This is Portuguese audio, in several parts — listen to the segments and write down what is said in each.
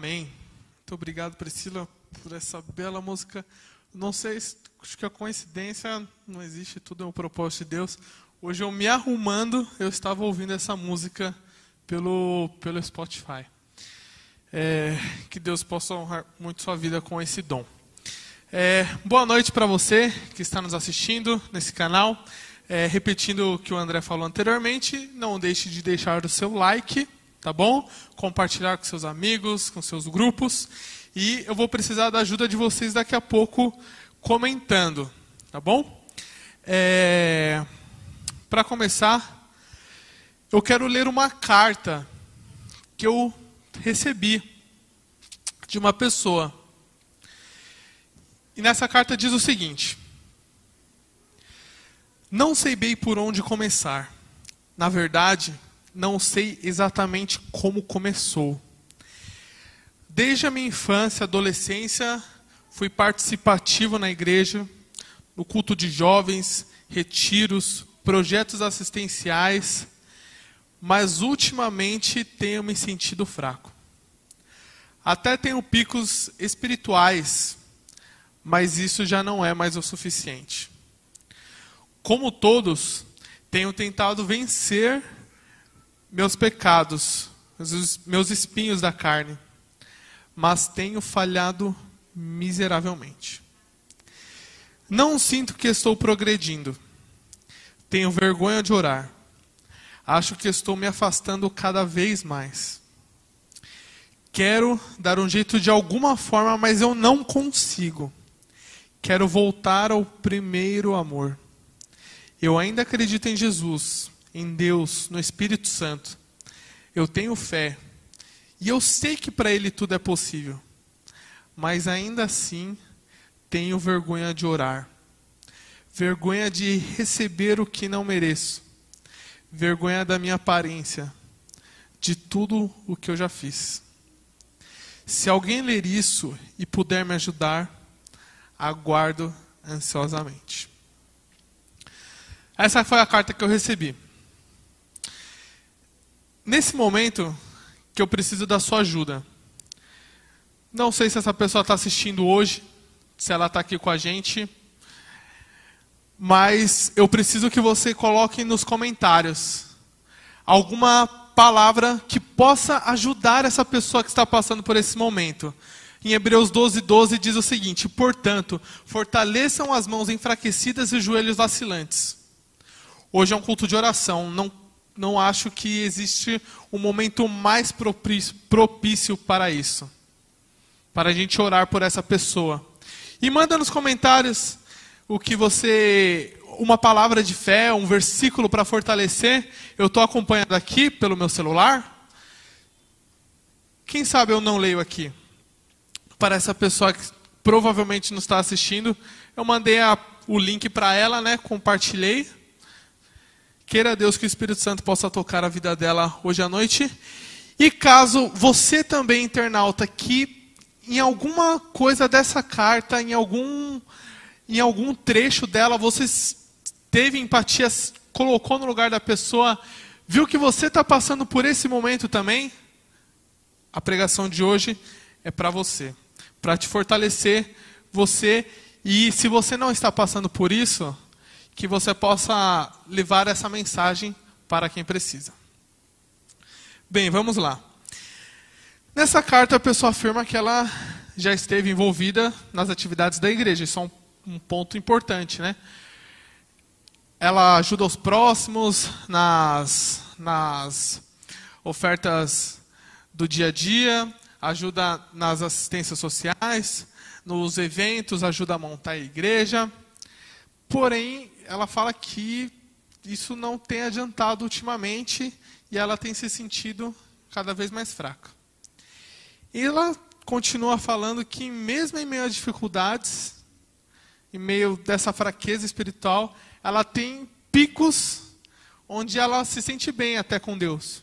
Amém. Muito obrigado, Priscila, por essa bela música. Não sei, acho que a coincidência não existe, tudo é um propósito de Deus. Hoje eu me arrumando, eu estava ouvindo essa música pelo, pelo Spotify. É, que Deus possa honrar muito sua vida com esse dom. É, boa noite para você que está nos assistindo nesse canal. É, repetindo o que o André falou anteriormente, não deixe de deixar o seu like, tá bom? Compartilhar com seus amigos, com seus grupos. E eu vou precisar da ajuda de vocês daqui a pouco comentando, tá bom? É... Para começar, eu quero ler uma carta que eu recebi de uma pessoa. E nessa carta diz o seguinte: Não sei bem por onde começar. Na verdade, não sei exatamente como começou. Desde a minha infância, adolescência, fui participativo na igreja, no culto de jovens, retiros, projetos assistenciais, mas ultimamente tenho me sentido fraco. Até tenho picos espirituais, mas isso já não é mais o suficiente. Como todos, tenho tentado vencer meus pecados, meus espinhos da carne, mas tenho falhado miseravelmente. Não sinto que estou progredindo tenho vergonha de orar. Acho que estou me afastando cada vez mais. Quero dar um jeito de alguma forma, mas eu não consigo. Quero voltar ao primeiro amor. Eu ainda acredito em Jesus, em Deus, no Espírito Santo. Eu tenho fé. E eu sei que para Ele tudo é possível. Mas ainda assim, tenho vergonha de orar vergonha de receber o que não mereço, vergonha da minha aparência, de tudo o que eu já fiz. Se alguém ler isso e puder me ajudar, aguardo ansiosamente. Essa foi a carta que eu recebi. Nesse momento que eu preciso da sua ajuda. Não sei se essa pessoa está assistindo hoje, se ela está aqui com a gente mas eu preciso que você coloque nos comentários alguma palavra que possa ajudar essa pessoa que está passando por esse momento. Em Hebreus 12, 12 diz o seguinte: Portanto, fortaleçam as mãos enfraquecidas e os joelhos vacilantes. Hoje é um culto de oração. Não, não acho que existe um momento mais propício, para isso. Para a gente orar por essa pessoa. E manda nos comentários o que você. Uma palavra de fé, um versículo para fortalecer. Eu estou acompanhando aqui pelo meu celular. Quem sabe eu não leio aqui? Para essa pessoa que provavelmente nos está assistindo, eu mandei a, o link para ela, né? Compartilhei. Queira Deus que o Espírito Santo possa tocar a vida dela hoje à noite. E caso você também, internauta, que em alguma coisa dessa carta, em algum em algum trecho dela você teve empatia, colocou no lugar da pessoa, viu que você está passando por esse momento também? A pregação de hoje é para você, para te fortalecer, você, e se você não está passando por isso, que você possa levar essa mensagem para quem precisa. Bem, vamos lá. Nessa carta a pessoa afirma que ela já esteve envolvida nas atividades da igreja. Isso é um um ponto importante, né? Ela ajuda os próximos nas, nas ofertas do dia a dia, ajuda nas assistências sociais, nos eventos, ajuda a montar a igreja. Porém, ela fala que isso não tem adiantado ultimamente e ela tem se sentido cada vez mais fraca. E ela continua falando que, mesmo em meio a dificuldades, em meio dessa fraqueza espiritual, ela tem picos onde ela se sente bem até com Deus.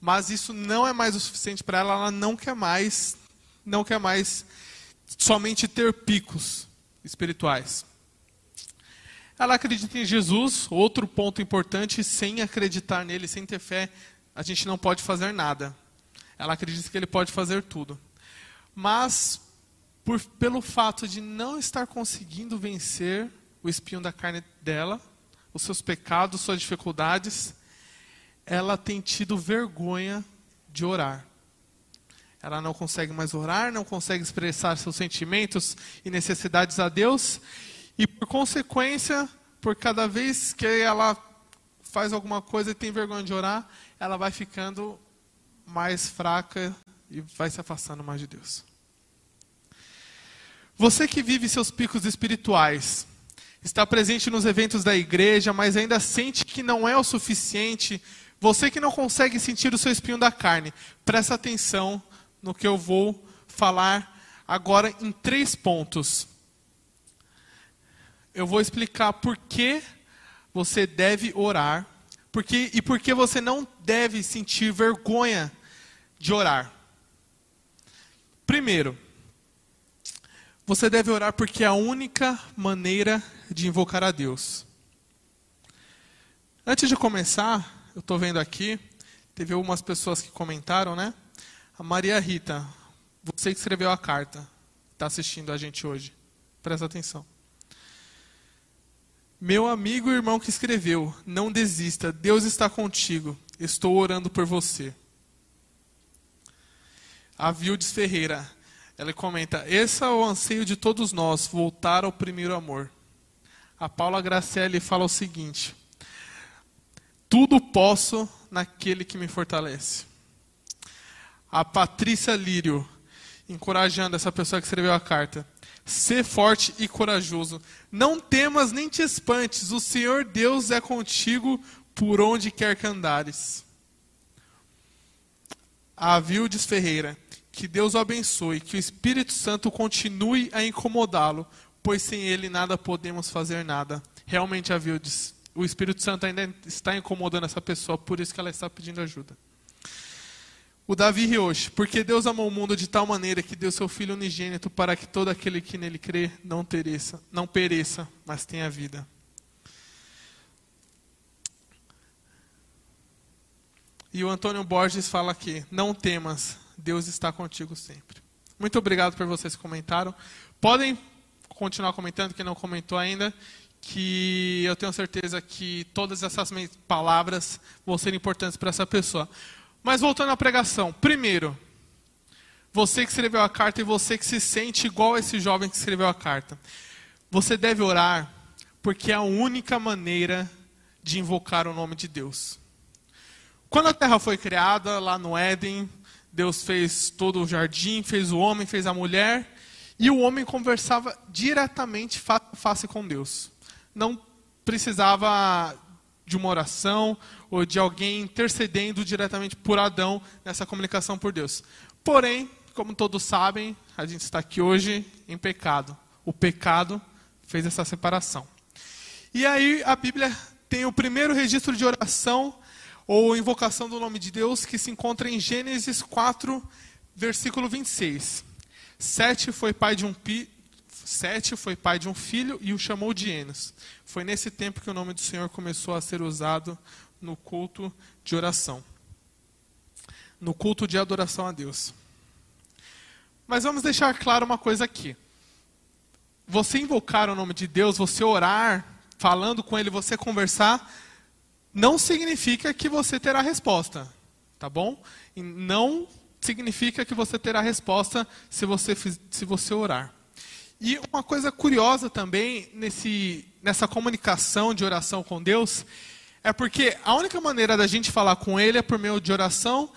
Mas isso não é mais o suficiente para ela, ela não quer mais, não quer mais somente ter picos espirituais. Ela acredita em Jesus, outro ponto importante, sem acreditar nele, sem ter fé, a gente não pode fazer nada. Ela acredita que ele pode fazer tudo. Mas, por, pelo fato de não estar conseguindo vencer o espinho da carne dela, os seus pecados, suas dificuldades, ela tem tido vergonha de orar. Ela não consegue mais orar, não consegue expressar seus sentimentos e necessidades a Deus, e por consequência, por cada vez que ela faz alguma coisa e tem vergonha de orar, ela vai ficando mais fraca e vai se afastando mais de Deus. Você que vive seus picos espirituais, está presente nos eventos da igreja, mas ainda sente que não é o suficiente, você que não consegue sentir o seu espinho da carne, presta atenção no que eu vou falar agora em três pontos. Eu vou explicar por que você deve orar porque, e por que você não deve sentir vergonha de orar. Primeiro, você deve orar porque é a única maneira de invocar a Deus. Antes de começar, eu estou vendo aqui, teve algumas pessoas que comentaram, né? A Maria Rita, você que escreveu a carta, está assistindo a gente hoje. Presta atenção. Meu amigo e irmão que escreveu, não desista, Deus está contigo, estou orando por você. A Vildes Ferreira, ela comenta: Esse é o anseio de todos nós, voltar ao primeiro amor. A Paula Gracelli fala o seguinte: Tudo posso naquele que me fortalece. A Patrícia Lírio, encorajando essa pessoa que escreveu a carta. Ser forte e corajoso. Não temas nem te espantes, o Senhor Deus é contigo por onde quer que andares. A Vildes Ferreira, que Deus o abençoe, que o Espírito Santo continue a incomodá-lo, pois sem ele nada podemos fazer nada. Realmente a Vildes, o Espírito Santo ainda está incomodando essa pessoa, por isso que ela está pedindo ajuda. O Davi Rioche, porque Deus amou o mundo de tal maneira que deu seu Filho unigênito para que todo aquele que nele crê não, não pereça, mas tenha vida. E o Antônio Borges fala aqui: Não temas, Deus está contigo sempre. Muito obrigado por vocês que comentaram. Podem continuar comentando, quem não comentou ainda, que eu tenho certeza que todas essas palavras vão ser importantes para essa pessoa. Mas voltando à pregação, primeiro, você que escreveu a carta e você que se sente igual a esse jovem que escreveu a carta, você deve orar porque é a única maneira de invocar o nome de Deus. Quando a terra foi criada, lá no Éden, Deus fez todo o jardim, fez o homem, fez a mulher, e o homem conversava diretamente face com Deus. Não precisava de uma oração ou de alguém intercedendo diretamente por Adão nessa comunicação por Deus. Porém, como todos sabem, a gente está aqui hoje em pecado. O pecado fez essa separação. E aí a Bíblia tem o primeiro registro de oração ou invocação do nome de Deus que se encontra em Gênesis 4, versículo 26. Sete foi pai de um pi, Sete foi pai de um filho e o chamou de Enos. Foi nesse tempo que o nome do Senhor começou a ser usado no culto de oração. No culto de adoração a Deus. Mas vamos deixar claro uma coisa aqui. Você invocar o nome de Deus, você orar, falando com Ele, você conversar, não significa que você terá resposta. Tá bom? E não significa que você terá resposta se você, se você orar. E uma coisa curiosa também nesse, nessa comunicação de oração com Deus é porque a única maneira da gente falar com Ele é por meio de oração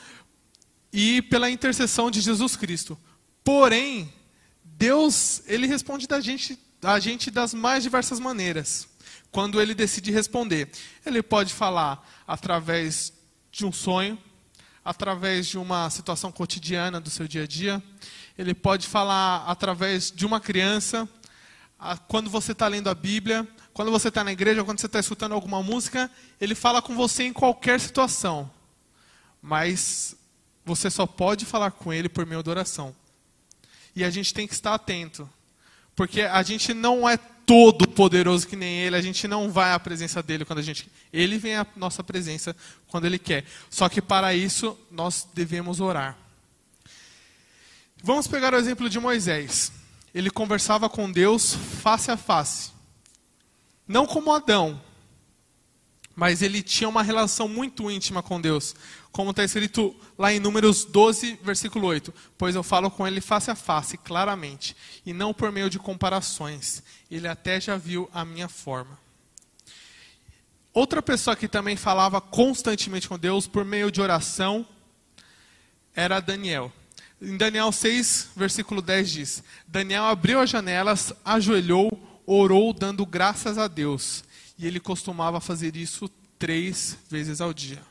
e pela intercessão de Jesus Cristo. Porém, Deus, Ele responde da gente, a gente das mais diversas maneiras. Quando Ele decide responder. Ele pode falar através de um sonho, através de uma situação cotidiana do seu dia a dia ele pode falar através de uma criança, quando você está lendo a Bíblia, quando você está na igreja, quando você está escutando alguma música, ele fala com você em qualquer situação. Mas você só pode falar com ele por meio da oração. E a gente tem que estar atento. Porque a gente não é todo poderoso que nem ele, a gente não vai à presença dele quando a gente. Ele vem à nossa presença quando ele quer. Só que para isso nós devemos orar. Vamos pegar o exemplo de Moisés. Ele conversava com Deus face a face. Não como Adão, mas ele tinha uma relação muito íntima com Deus. Como está escrito lá em Números 12, versículo 8. Pois eu falo com ele face a face, claramente, e não por meio de comparações. Ele até já viu a minha forma. Outra pessoa que também falava constantemente com Deus por meio de oração era Daniel. Em Daniel 6, versículo 10 diz: Daniel abriu as janelas, ajoelhou, orou, dando graças a Deus. E ele costumava fazer isso três vezes ao dia.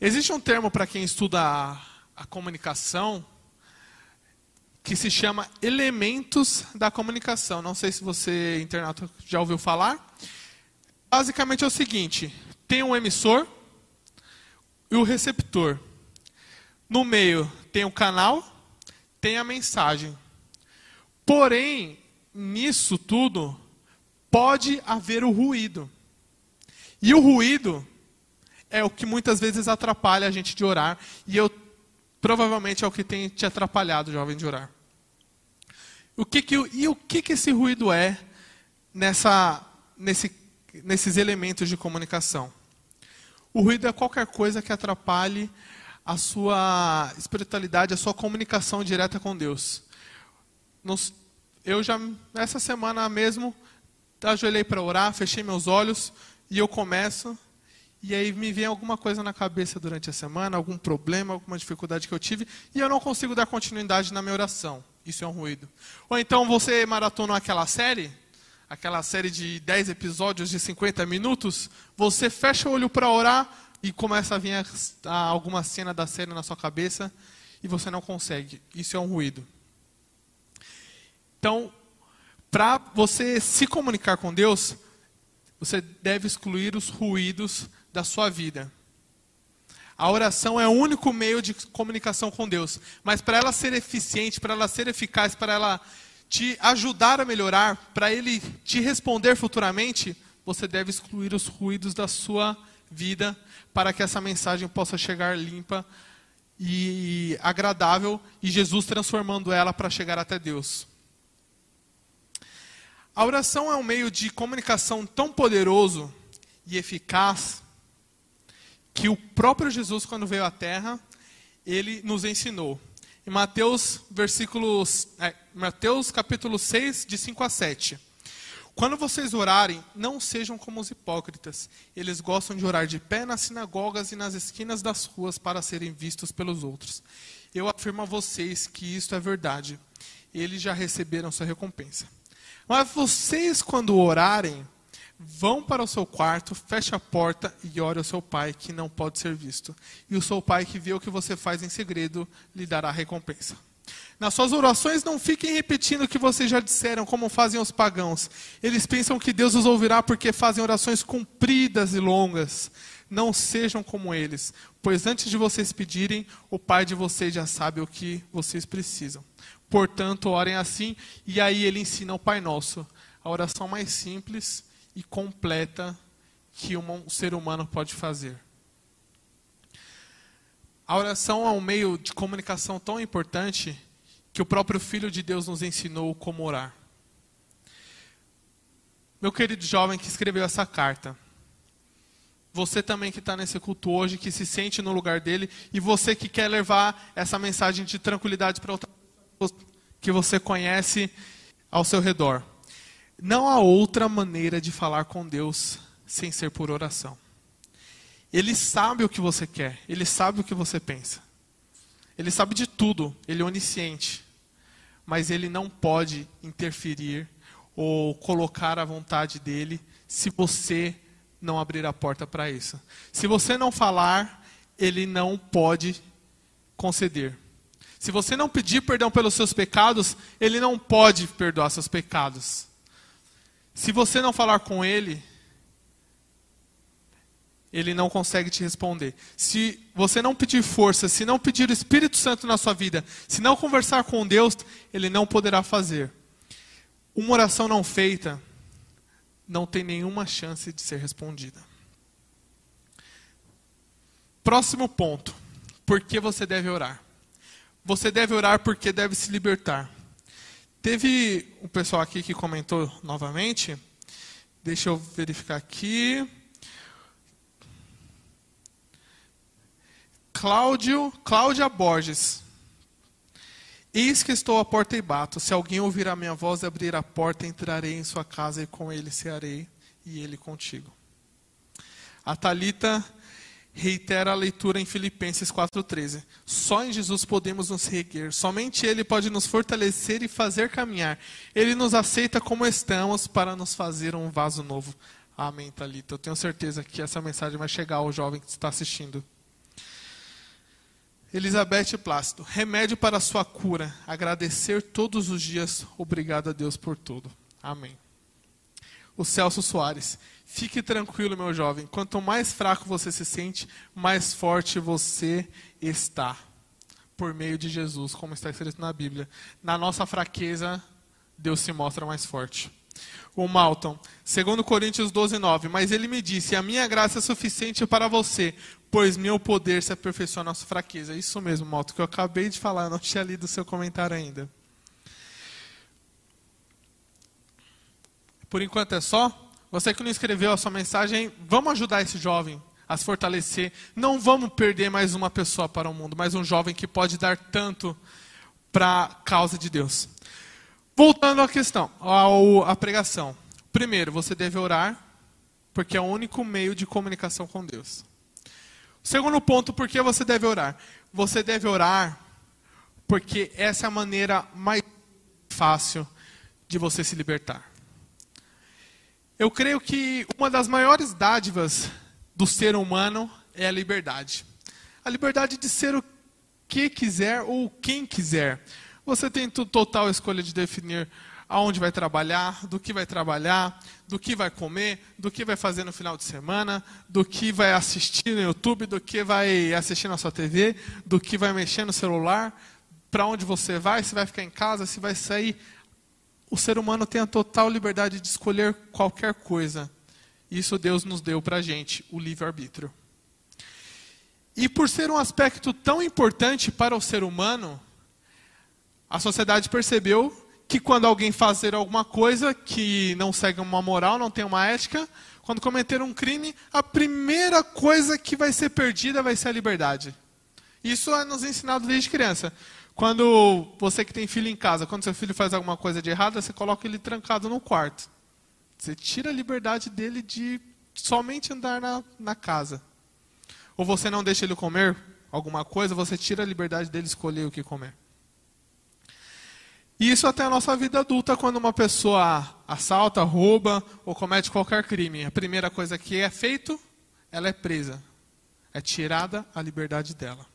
Existe um termo para quem estuda a, a comunicação que se chama elementos da comunicação. Não sei se você, internauta, já ouviu falar. Basicamente é o seguinte: tem um emissor e o receptor. No meio tem o canal, tem a mensagem. Porém, nisso tudo, pode haver o ruído. E o ruído é o que muitas vezes atrapalha a gente de orar. E eu provavelmente é o que tem te atrapalhado, jovem, de orar. O que que, e o que, que esse ruído é nessa, nesse, nesses elementos de comunicação? O ruído é qualquer coisa que atrapalhe a sua espiritualidade, a sua comunicação direta com Deus. eu já, essa semana mesmo, ajoelhei para orar, fechei meus olhos e eu começo. E aí me vem alguma coisa na cabeça durante a semana, algum problema, alguma dificuldade que eu tive, e eu não consigo dar continuidade na minha oração. Isso é um ruído. Ou então você maratonou aquela série, aquela série de 10 episódios de 50 minutos, você fecha o olho para orar e começa a vir a, a, alguma cena da série na sua cabeça e você não consegue. Isso é um ruído. Então, para você se comunicar com Deus, você deve excluir os ruídos da sua vida. A oração é o único meio de comunicação com Deus. Mas para ela ser eficiente, para ela ser eficaz, para ela te ajudar a melhorar, para Ele te responder futuramente, você deve excluir os ruídos da sua vida para que essa mensagem possa chegar limpa e agradável e Jesus transformando ela para chegar até Deus. A oração é um meio de comunicação tão poderoso e eficaz que o próprio Jesus, quando veio à Terra, ele nos ensinou. Em Mateus, versículos, é, Mateus capítulo 6, de 5 a 7. Quando vocês orarem, não sejam como os hipócritas. Eles gostam de orar de pé nas sinagogas e nas esquinas das ruas para serem vistos pelos outros. Eu afirmo a vocês que isto é verdade. Eles já receberam sua recompensa. Mas vocês, quando orarem, vão para o seu quarto, feche a porta e ore ao seu pai, que não pode ser visto. E o seu pai, que vê o que você faz em segredo, lhe dará recompensa. Nas suas orações, não fiquem repetindo o que vocês já disseram, como fazem os pagãos. Eles pensam que Deus os ouvirá porque fazem orações compridas e longas. Não sejam como eles, pois antes de vocês pedirem, o Pai de vocês já sabe o que vocês precisam. Portanto, orem assim, e aí ele ensina o Pai Nosso, a oração mais simples e completa que um ser humano pode fazer. A oração é um meio de comunicação tão importante que o próprio Filho de Deus nos ensinou como orar. Meu querido jovem que escreveu essa carta, você também que está nesse culto hoje, que se sente no lugar dele, e você que quer levar essa mensagem de tranquilidade para outra que você conhece ao seu redor. Não há outra maneira de falar com Deus sem ser por oração. Ele sabe o que você quer, ele sabe o que você pensa. Ele sabe de tudo, ele é onisciente. Mas ele não pode interferir ou colocar a vontade dele se você não abrir a porta para isso. Se você não falar, ele não pode conceder. Se você não pedir perdão pelos seus pecados, ele não pode perdoar seus pecados. Se você não falar com ele, ele não consegue te responder. Se você não pedir força, se não pedir o Espírito Santo na sua vida, se não conversar com Deus, ele não poderá fazer. Uma oração não feita não tem nenhuma chance de ser respondida. Próximo ponto. Por que você deve orar? você deve orar porque deve se libertar. Teve um pessoal aqui que comentou novamente. Deixa eu verificar aqui. Cláudio, Cláudia Borges. Eis que estou à porta e bato. Se alguém ouvir a minha voz e abrir a porta, entrarei em sua casa e com ele cearei e ele contigo. A Talita reitera a leitura em Filipenses 4:13. Só em Jesus podemos nos reerguer. Somente ele pode nos fortalecer e fazer caminhar. Ele nos aceita como estamos para nos fazer um vaso novo. Amém, Talita. Eu tenho certeza que essa mensagem vai chegar ao jovem que está assistindo. Elizabeth Plácido, remédio para sua cura, agradecer todos os dias, obrigado a Deus por tudo. Amém. O Celso Soares, Fique tranquilo, meu jovem. Quanto mais fraco você se sente, mais forte você está. Por meio de Jesus, como está escrito na Bíblia. Na nossa fraqueza, Deus se mostra mais forte. O Malton, segundo Coríntios 12, 9. Mas ele me disse: A minha graça é suficiente para você, pois meu poder se aperfeiçoa na nossa fraqueza. Isso mesmo, Malton, que eu acabei de falar, eu não tinha lido o seu comentário ainda. Por enquanto é só. Você que não escreveu a sua mensagem, vamos ajudar esse jovem a se fortalecer. Não vamos perder mais uma pessoa para o mundo, mas um jovem que pode dar tanto para a causa de Deus. Voltando à questão, à pregação. Primeiro, você deve orar, porque é o único meio de comunicação com Deus. Segundo ponto, por que você deve orar? Você deve orar porque essa é a maneira mais fácil de você se libertar. Eu creio que uma das maiores dádivas do ser humano é a liberdade. A liberdade de ser o que quiser ou quem quiser. Você tem total escolha de definir aonde vai trabalhar, do que vai trabalhar, do que vai comer, do que vai fazer no final de semana, do que vai assistir no YouTube, do que vai assistir na sua TV, do que vai mexer no celular, para onde você vai, se vai ficar em casa, se vai sair o ser humano tem a total liberdade de escolher qualquer coisa. Isso Deus nos deu para a gente, o livre-arbítrio. E por ser um aspecto tão importante para o ser humano, a sociedade percebeu que quando alguém fazer alguma coisa que não segue uma moral, não tem uma ética, quando cometer um crime, a primeira coisa que vai ser perdida vai ser a liberdade. Isso é nos ensinado desde criança. Quando você que tem filho em casa, quando seu filho faz alguma coisa de errado, você coloca ele trancado no quarto. Você tira a liberdade dele de somente andar na, na casa. Ou você não deixa ele comer alguma coisa, você tira a liberdade dele escolher o que comer. E isso até a nossa vida adulta, quando uma pessoa assalta, rouba ou comete qualquer crime. A primeira coisa que é feito, ela é presa. É tirada a liberdade dela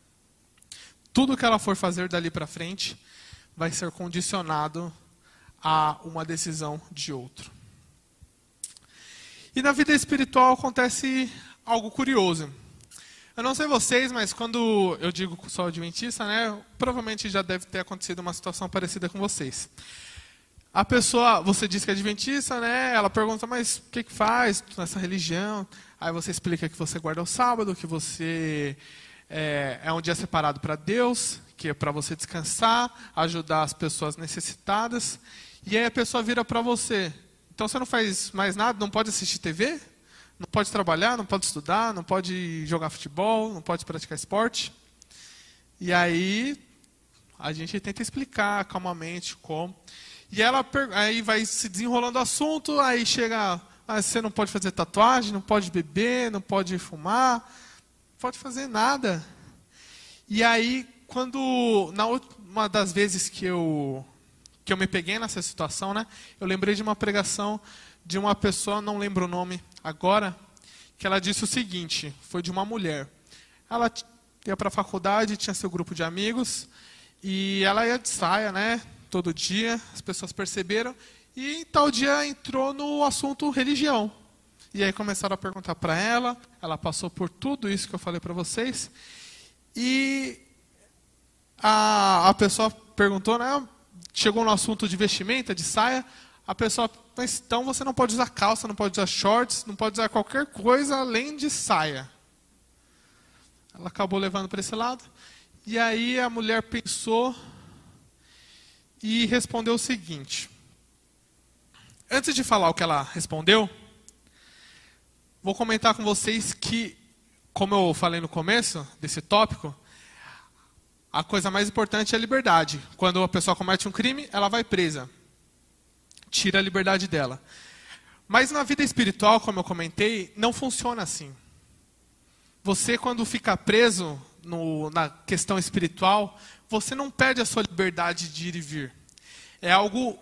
tudo que ela for fazer dali para frente vai ser condicionado a uma decisão de outro. E na vida espiritual acontece algo curioso. Eu não sei vocês, mas quando eu digo que sou adventista, né, provavelmente já deve ter acontecido uma situação parecida com vocês. A pessoa, você diz que é adventista, né? Ela pergunta, mas o que, que faz nessa religião? Aí você explica que você guarda o sábado, que você é, é um dia separado para Deus, que é para você descansar, ajudar as pessoas necessitadas. E aí a pessoa vira para você. Então você não faz mais nada, não pode assistir TV, não pode trabalhar, não pode estudar, não pode jogar futebol, não pode praticar esporte. E aí a gente tenta explicar calmamente como. E ela aí vai se desenrolando o assunto, aí chega, ah, você não pode fazer tatuagem, não pode beber, não pode fumar, pode fazer nada. E aí, quando na uma das vezes que eu que eu me peguei nessa situação, né, eu lembrei de uma pregação de uma pessoa, não lembro o nome agora, que ela disse o seguinte, foi de uma mulher. Ela ia para a faculdade, tinha seu grupo de amigos, e ela ia de saia, né, todo dia, as pessoas perceberam, e tal dia entrou no assunto religião. E aí começaram a perguntar para ela, ela passou por tudo isso que eu falei para vocês. E a, a pessoa perguntou, né? Chegou no assunto de vestimenta, de saia. A pessoa, mas então você não pode usar calça, não pode usar shorts, não pode usar qualquer coisa além de saia. Ela acabou levando para esse lado. E aí a mulher pensou e respondeu o seguinte. Antes de falar o que ela respondeu, vou comentar com vocês que, como eu falei no começo desse tópico, a coisa mais importante é a liberdade. Quando a pessoa comete um crime, ela vai presa. Tira a liberdade dela. Mas na vida espiritual, como eu comentei, não funciona assim. Você, quando fica preso no, na questão espiritual, você não perde a sua liberdade de ir e vir. É algo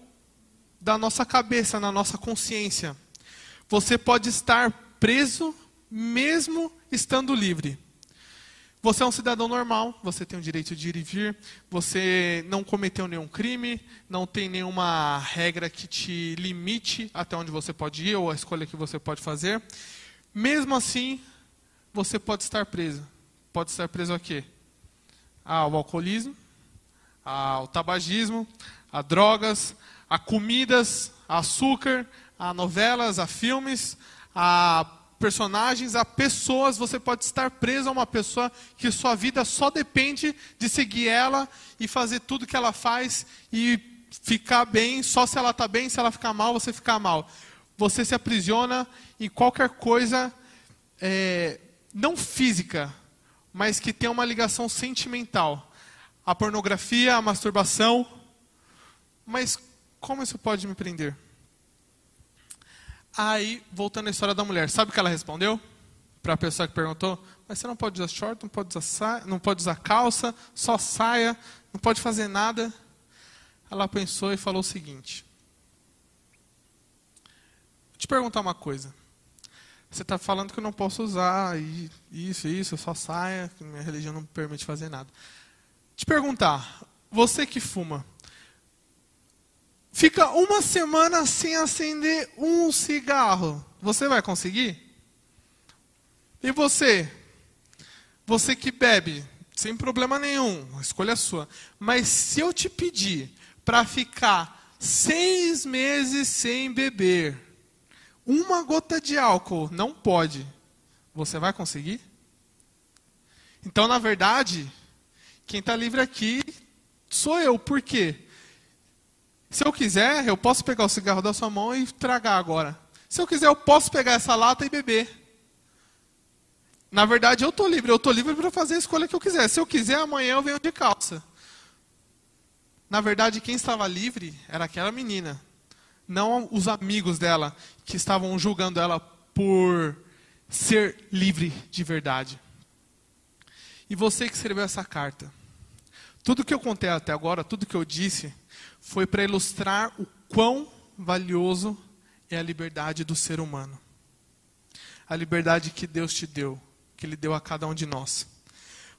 da nossa cabeça, na nossa consciência. Você pode estar preso mesmo estando livre. Você é um cidadão normal, você tem o direito de ir e vir, você não cometeu nenhum crime, não tem nenhuma regra que te limite até onde você pode ir ou a escolha que você pode fazer. Mesmo assim, você pode estar preso. Pode estar preso a quê? Ao alcoolismo, ao tabagismo, a drogas, a comidas, a açúcar, a novelas, a filmes, a personagens, a pessoas. Você pode estar preso a uma pessoa que sua vida só depende de seguir ela e fazer tudo que ela faz e ficar bem. Só se ela está bem, se ela ficar mal, você ficar mal. Você se aprisiona em qualquer coisa é, não física, mas que tem uma ligação sentimental. A pornografia, a masturbação. Mas como isso pode me prender? Aí, voltando à história da mulher, sabe o que ela respondeu? Para a pessoa que perguntou: Mas você não pode usar short, não pode usar, saia, não pode usar calça, só saia, não pode fazer nada. Ela pensou e falou o seguinte: Vou te perguntar uma coisa. Você está falando que eu não posso usar isso, isso, só saia, que minha religião não permite fazer nada. Te perguntar, você que fuma, fica uma semana sem acender um cigarro, você vai conseguir? E você? Você que bebe, sem problema nenhum, a escolha é sua. Mas se eu te pedir para ficar seis meses sem beber, uma gota de álcool, não pode. Você vai conseguir? Então, na verdade, quem está livre aqui sou eu. Por quê? Se eu quiser, eu posso pegar o cigarro da sua mão e tragar agora. Se eu quiser, eu posso pegar essa lata e beber. Na verdade, eu estou livre. Eu estou livre para fazer a escolha que eu quiser. Se eu quiser, amanhã eu venho de calça. Na verdade, quem estava livre era aquela menina não os amigos dela que estavam julgando ela por ser livre de verdade. E você que escreveu essa carta, tudo que eu contei até agora, tudo que eu disse, foi para ilustrar o quão valioso é a liberdade do ser humano. A liberdade que Deus te deu, que Ele deu a cada um de nós.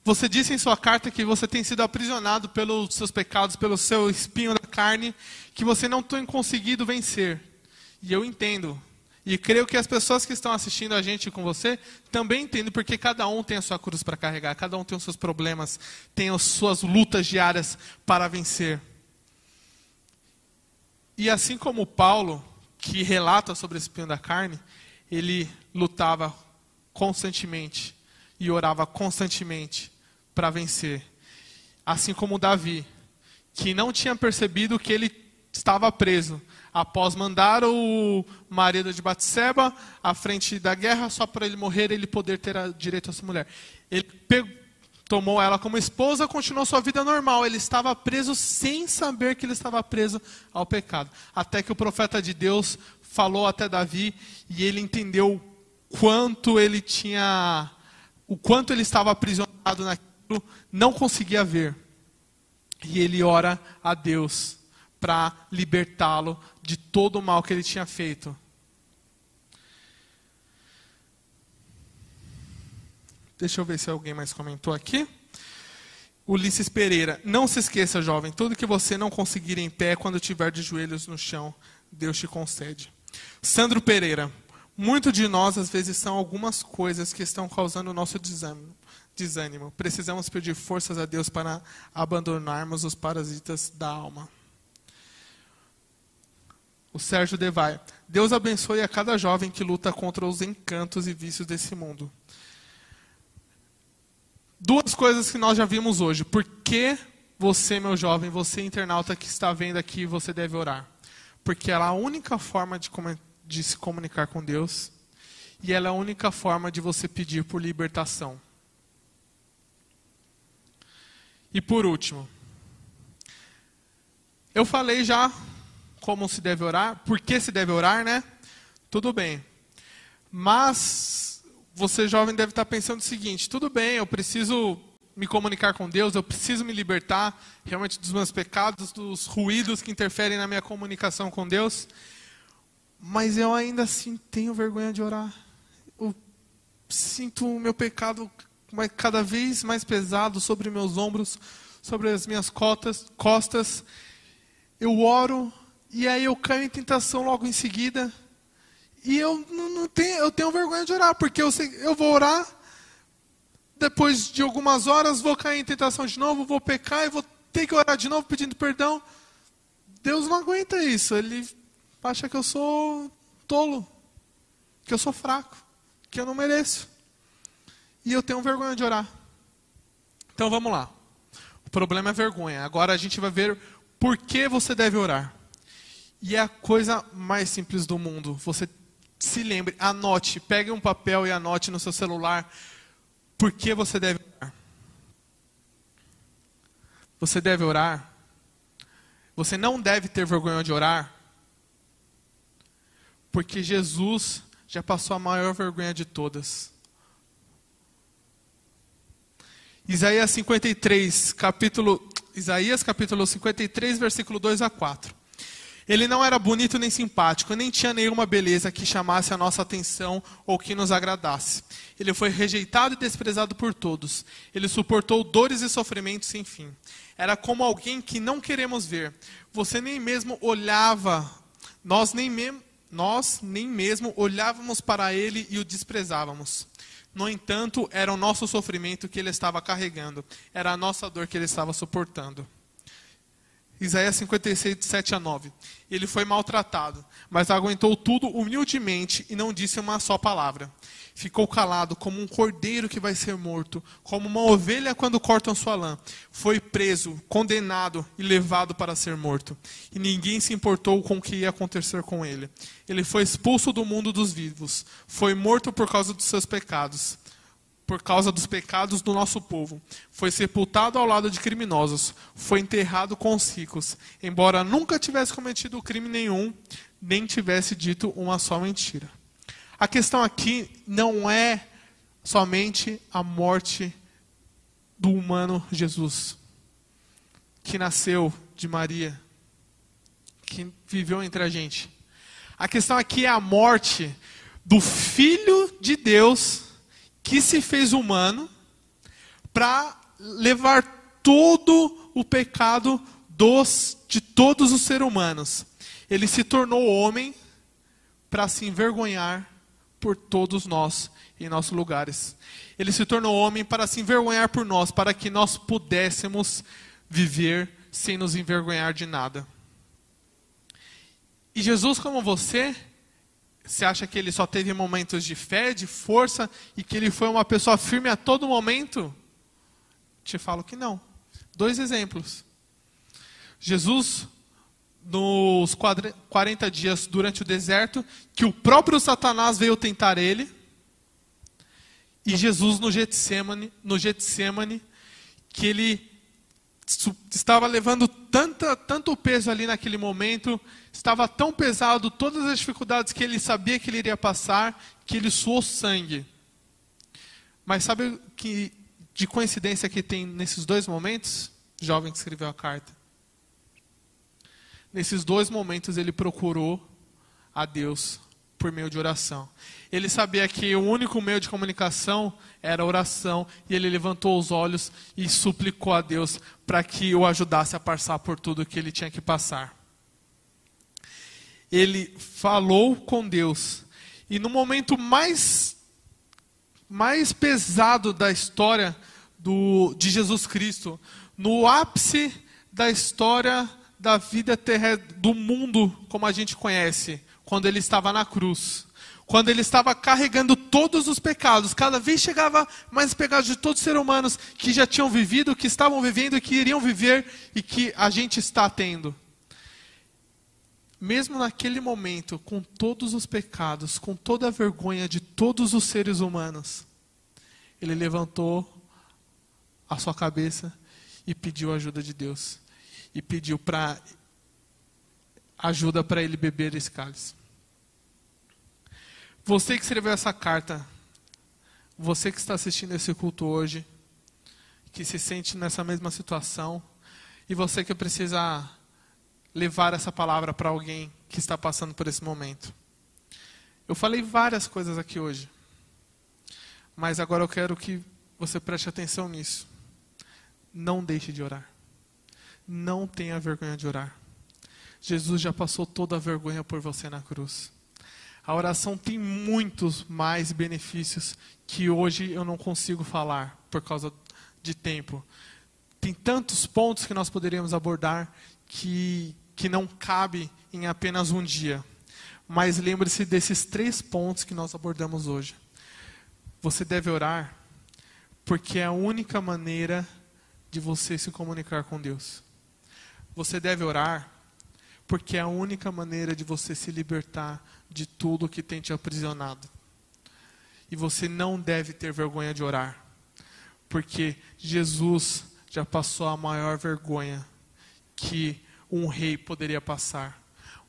Você disse em sua carta que você tem sido aprisionado pelos seus pecados, pelo seu espinho da carne, que você não tem conseguido vencer. E eu entendo. E creio que as pessoas que estão assistindo a gente com você também entendem, porque cada um tem a sua cruz para carregar, cada um tem os seus problemas, tem as suas lutas diárias para vencer. E assim como Paulo, que relata sobre esse espinho da carne, ele lutava constantemente e orava constantemente para vencer. Assim como Davi, que não tinha percebido que ele estava preso após mandar o marido de Batseba à frente da guerra só para ele morrer ele poder ter direito a sua mulher. Ele pegou, tomou ela como esposa, continuou sua vida normal. Ele estava preso sem saber que ele estava preso ao pecado. Até que o profeta de Deus falou até Davi e ele entendeu quanto ele tinha, o quanto ele estava aprisionado naquilo não conseguia ver. E ele ora a Deus para libertá-lo de todo o mal que ele tinha feito. Deixa eu ver se alguém mais comentou aqui. Ulisses Pereira, não se esqueça, jovem, tudo que você não conseguir em pé quando estiver de joelhos no chão, Deus te concede. Sandro Pereira, muito de nós às vezes são algumas coisas que estão causando o nosso desânimo desânimo. Precisamos pedir forças a Deus para abandonarmos os parasitas da alma. O Sérgio Devai. Deus abençoe a cada jovem que luta contra os encantos e vícios desse mundo. Duas coisas que nós já vimos hoje. Por que você, meu jovem, você internauta que está vendo aqui, você deve orar? Porque ela é a única forma de, de se comunicar com Deus e ela é a única forma de você pedir por libertação. E por último, eu falei já como se deve orar, por que se deve orar, né? Tudo bem. Mas você jovem deve estar pensando o seguinte: tudo bem, eu preciso me comunicar com Deus, eu preciso me libertar realmente dos meus pecados, dos ruídos que interferem na minha comunicação com Deus, mas eu ainda assim tenho vergonha de orar. Eu sinto o meu pecado cada vez mais pesado sobre meus ombros, sobre as minhas cotas, costas. Eu oro e aí eu caio em tentação logo em seguida. E eu não, tenho, eu tenho vergonha de orar, porque eu, sei, eu vou orar, depois de algumas horas vou cair em tentação de novo, vou pecar e vou ter que orar de novo pedindo perdão. Deus não aguenta isso. Ele acha que eu sou tolo, que eu sou fraco, que eu não mereço. E eu tenho vergonha de orar. Então vamos lá. O problema é vergonha. Agora a gente vai ver por que você deve orar. E é a coisa mais simples do mundo. Você se lembre, anote, pegue um papel e anote no seu celular por que você deve orar. Você deve orar. Você não deve ter vergonha de orar. Porque Jesus já passou a maior vergonha de todas. Isaías 53, capítulo Isaías capítulo 53, versículo 2 a 4. Ele não era bonito nem simpático, nem tinha nenhuma beleza que chamasse a nossa atenção ou que nos agradasse. Ele foi rejeitado e desprezado por todos. Ele suportou dores e sofrimentos sem fim. Era como alguém que não queremos ver. Você nem mesmo olhava, nós nem, me, nós nem mesmo olhávamos para ele e o desprezávamos. No entanto, era o nosso sofrimento que ele estava carregando, era a nossa dor que ele estava suportando. Isaías 56, 7 a 9. Ele foi maltratado, mas aguentou tudo humildemente e não disse uma só palavra. Ficou calado como um cordeiro que vai ser morto, como uma ovelha quando cortam sua lã. Foi preso, condenado e levado para ser morto. E ninguém se importou com o que ia acontecer com ele. Ele foi expulso do mundo dos vivos. Foi morto por causa dos seus pecados por causa dos pecados do nosso povo. Foi sepultado ao lado de criminosos. Foi enterrado com os ricos. Embora nunca tivesse cometido crime nenhum, nem tivesse dito uma só mentira. A questão aqui não é somente a morte do humano Jesus, que nasceu de Maria, que viveu entre a gente. A questão aqui é a morte do Filho de Deus que se fez humano para levar todo o pecado dos, de todos os seres humanos. Ele se tornou homem para se envergonhar por todos nós em nossos lugares. Ele se tornou homem para se envergonhar por nós, para que nós pudéssemos viver sem nos envergonhar de nada. E Jesus, como você, você acha que ele só teve momentos de fé, de força e que ele foi uma pessoa firme a todo momento? Te falo que não. Dois exemplos. Jesus, nos 40 dias durante o deserto, que o próprio Satanás veio tentar ele. E Jesus no Getsemane, no que ele estava levando tanta, tanto peso ali naquele momento, estava tão pesado, todas as dificuldades que ele sabia que ele iria passar, que ele suou sangue. Mas sabe que de coincidência que tem nesses dois momentos? Jovem que escreveu a carta. Nesses dois momentos ele procurou a Deus por meio de oração. Ele sabia que o único meio de comunicação era oração, e ele levantou os olhos e suplicou a Deus para que o ajudasse a passar por tudo que ele tinha que passar. Ele falou com Deus, e no momento mais, mais pesado da história do, de Jesus Cristo, no ápice da história da vida terrestre, do mundo como a gente conhece, quando ele estava na cruz quando ele estava carregando todos os pecados, cada vez chegava mais pecados de todos os seres humanos que já tinham vivido, que estavam vivendo que iriam viver e que a gente está tendo. Mesmo naquele momento, com todos os pecados, com toda a vergonha de todos os seres humanos, ele levantou a sua cabeça e pediu ajuda de Deus. E pediu para ajuda para ele beber esse cálice. Você que escreveu essa carta, você que está assistindo esse culto hoje, que se sente nessa mesma situação, e você que precisa levar essa palavra para alguém que está passando por esse momento. Eu falei várias coisas aqui hoje, mas agora eu quero que você preste atenção nisso. Não deixe de orar. Não tenha vergonha de orar. Jesus já passou toda a vergonha por você na cruz. A oração tem muitos mais benefícios que hoje eu não consigo falar por causa de tempo. Tem tantos pontos que nós poderíamos abordar que, que não cabe em apenas um dia. Mas lembre-se desses três pontos que nós abordamos hoje. Você deve orar porque é a única maneira de você se comunicar com Deus. Você deve orar porque é a única maneira de você se libertar de tudo que tem te aprisionado. E você não deve ter vergonha de orar, porque Jesus já passou a maior vergonha que um rei poderia passar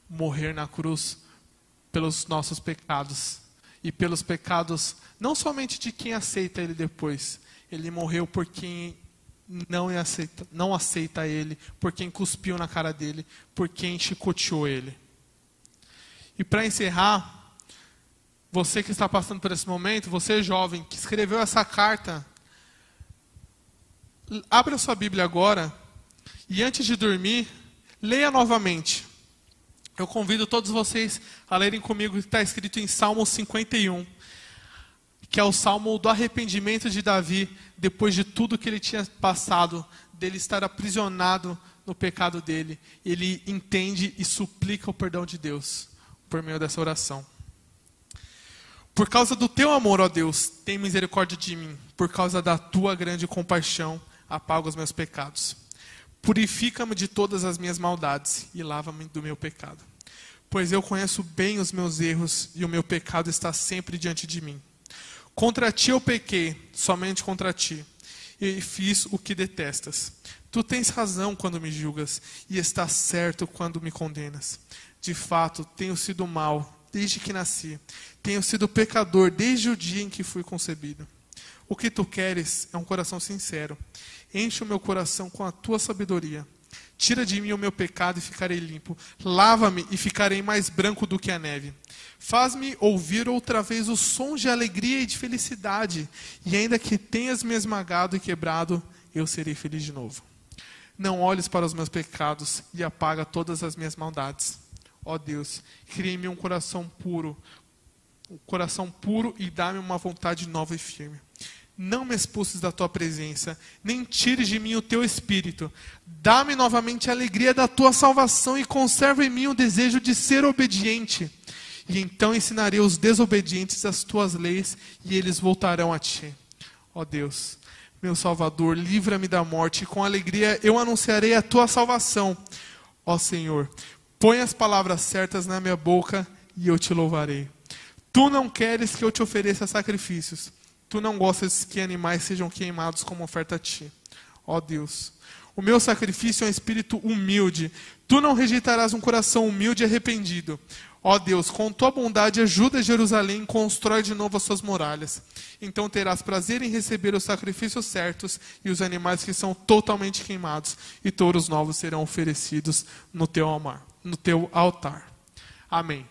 morrer na cruz pelos nossos pecados e pelos pecados não somente de quem aceita ele depois, ele morreu por quem não aceita, não aceita ele, por quem cuspiu na cara dele, por quem chicoteou ele. E para encerrar, você que está passando por esse momento, você jovem que escreveu essa carta, abra sua Bíblia agora e antes de dormir, leia novamente. Eu convido todos vocês a lerem comigo o que está escrito em Salmo 51, que é o salmo do arrependimento de Davi, depois de tudo que ele tinha passado, dele estar aprisionado no pecado dele. Ele entende e suplica o perdão de Deus por meio dessa oração. Por causa do teu amor, ó Deus, tem misericórdia de mim. Por causa da tua grande compaixão, apaga os meus pecados. Purifica-me de todas as minhas maldades e lava-me do meu pecado. Pois eu conheço bem os meus erros e o meu pecado está sempre diante de mim. Contra ti eu pequei, somente contra ti, e fiz o que detestas. Tu tens razão quando me julgas, e estás certo quando me condenas. De fato, tenho sido mal desde que nasci. Tenho sido pecador desde o dia em que fui concebido. O que tu queres é um coração sincero. Enche o meu coração com a tua sabedoria. Tira de mim o meu pecado e ficarei limpo. Lava-me e ficarei mais branco do que a neve. Faz-me ouvir outra vez os sons de alegria e de felicidade. E ainda que tenhas me esmagado e quebrado, eu serei feliz de novo. Não olhes para os meus pecados e apaga todas as minhas maldades Ó Deus, cria em mim um coração puro, um coração puro e dá-me uma vontade nova e firme. Não me expulses da tua presença, nem tires de mim o teu espírito. Dá-me novamente a alegria da tua salvação e conserva em mim o desejo de ser obediente. E então ensinarei os desobedientes as tuas leis e eles voltarão a ti. Ó Deus, meu Salvador, livra-me da morte e com alegria eu anunciarei a tua salvação. Ó Senhor, Põe as palavras certas na minha boca e eu te louvarei. Tu não queres que eu te ofereça sacrifícios. Tu não gostas que animais sejam queimados como oferta a ti. Ó Deus, o meu sacrifício é um espírito humilde. Tu não rejeitarás um coração humilde e arrependido. Ó Deus, com tua bondade ajuda Jerusalém, constrói de novo as suas muralhas. Então terás prazer em receber os sacrifícios certos e os animais que são totalmente queimados, e touros novos serão oferecidos no teu altar. No teu altar. Amém.